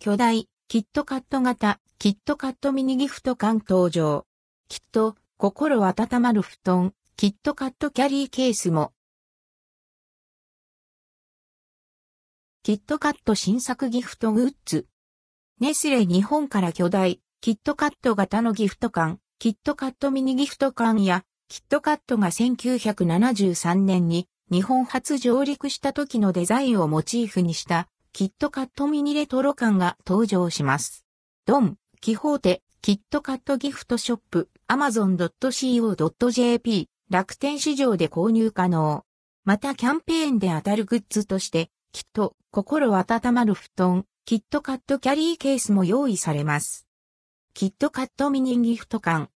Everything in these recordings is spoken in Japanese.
巨大、キットカット型、キットカットミニギフト缶登場。きっと、心温まる布団、キットカットキャリーケースも。キットカット新作ギフトグッズ。ネスレ日本から巨大、キットカット型のギフト缶、キットカットミニギフト缶や、キットカットが1973年に日本初上陸した時のデザインをモチーフにしたキットカットミニレトロ缶が登場します。ドン、キホーテ、キットカットギフトショップ、amazon.co.jp、楽天市場で購入可能。またキャンペーンで当たるグッズとして、きっと心温まる布団、キットカットキャリーケースも用意されます。キットカットミニギフト缶。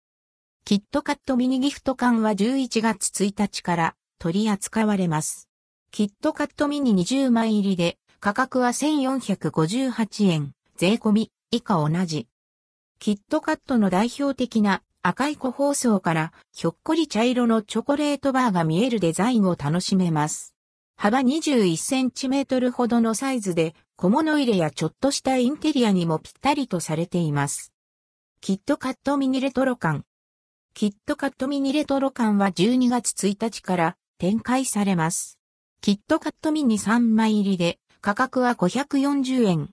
キットカットミニギフト缶は11月1日から取り扱われます。キットカットミニ20枚入りで価格は1458円、税込み以下同じ。キットカットの代表的な赤い個包装からひょっこり茶色のチョコレートバーが見えるデザインを楽しめます。幅21センチメートルほどのサイズで小物入れやちょっとしたインテリアにもぴったりとされています。キットカットミニレトロ缶。キットカットミニレトロ缶は12月1日から展開されます。キットカットミニ3枚入りで価格は540円。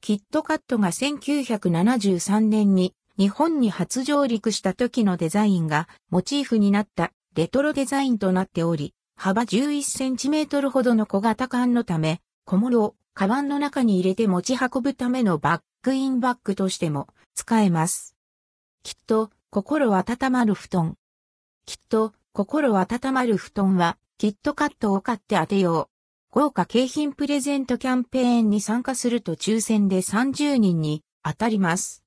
キットカットが1973年に日本に初上陸した時のデザインがモチーフになったレトロデザインとなっており、幅11センチメートルほどの小型缶のため、小物をカバンの中に入れて持ち運ぶためのバックインバッグとしても使えます。きっと心温まる布団。きっと心温まる布団はキットカットを買って当てよう。豪華景品プレゼントキャンペーンに参加すると抽選で30人に当たります。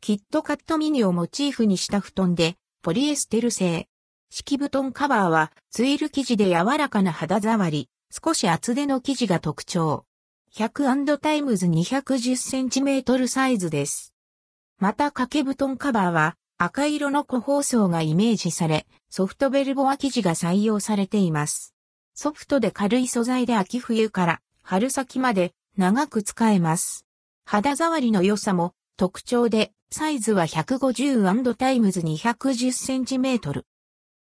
キットカットミニをモチーフにした布団で、ポリエステル製。敷布団カバーはツイル生地で柔らかな肌触り、少し厚手の生地が特徴。100 times 210センチメートルサイズです。また掛け布団カバーは赤色の個包装がイメージされ、ソフトベルボア生地が採用されています。ソフトで軽い素材で秋冬から春先まで長く使えます。肌触りの良さも特徴で、サイズは 150 times 210センチメートル。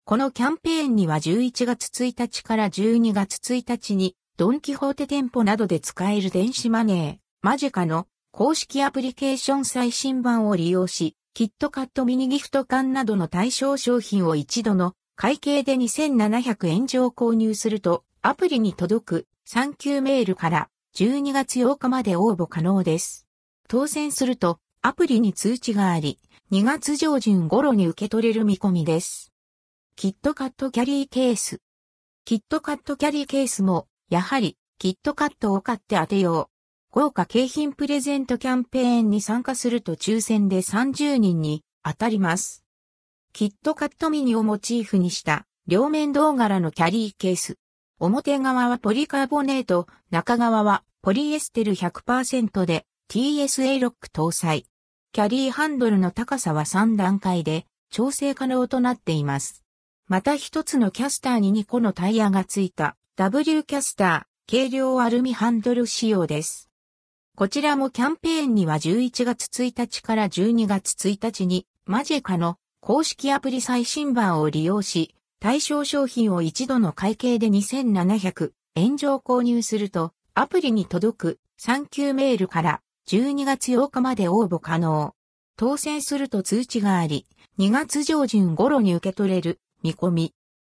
このキャンペーンには11月1日から12月1日にドンキホーテ店舗などで使える電子マネー、マジカの公式アプリケーション最新版を利用し、キットカットミニギフト缶などの対象商品を一度の会計で2700円上購入すると、アプリに届くサンキューメールから12月8日まで応募可能です。当選すると、アプリに通知があり、2月上旬頃に受け取れる見込みです。キットカットキャリーケース。キットカットキャリーケースも、やはり、キットカットを買って当てよう。豪華景品プレゼントキャンペーンに参加すると抽選で30人に当たります。キットカットミニをモチーフにした両面銅柄のキャリーケース。表側はポリカーボネート、中側はポリエステル100%で TSA ロック搭載。キャリーハンドルの高さは3段階で調整可能となっています。また一つのキャスターに2個のタイヤがついた W キャスター軽量アルミハンドル仕様です。こちらもキャンペーンには11月1日から12月1日にマジェカの公式アプリ最新版を利用し、対象商品を一度の会計で2700円上購入すると、アプリに届く3級メールから12月8日まで応募可能。当選すると通知があり、2月上旬頃に受け取れる見込み。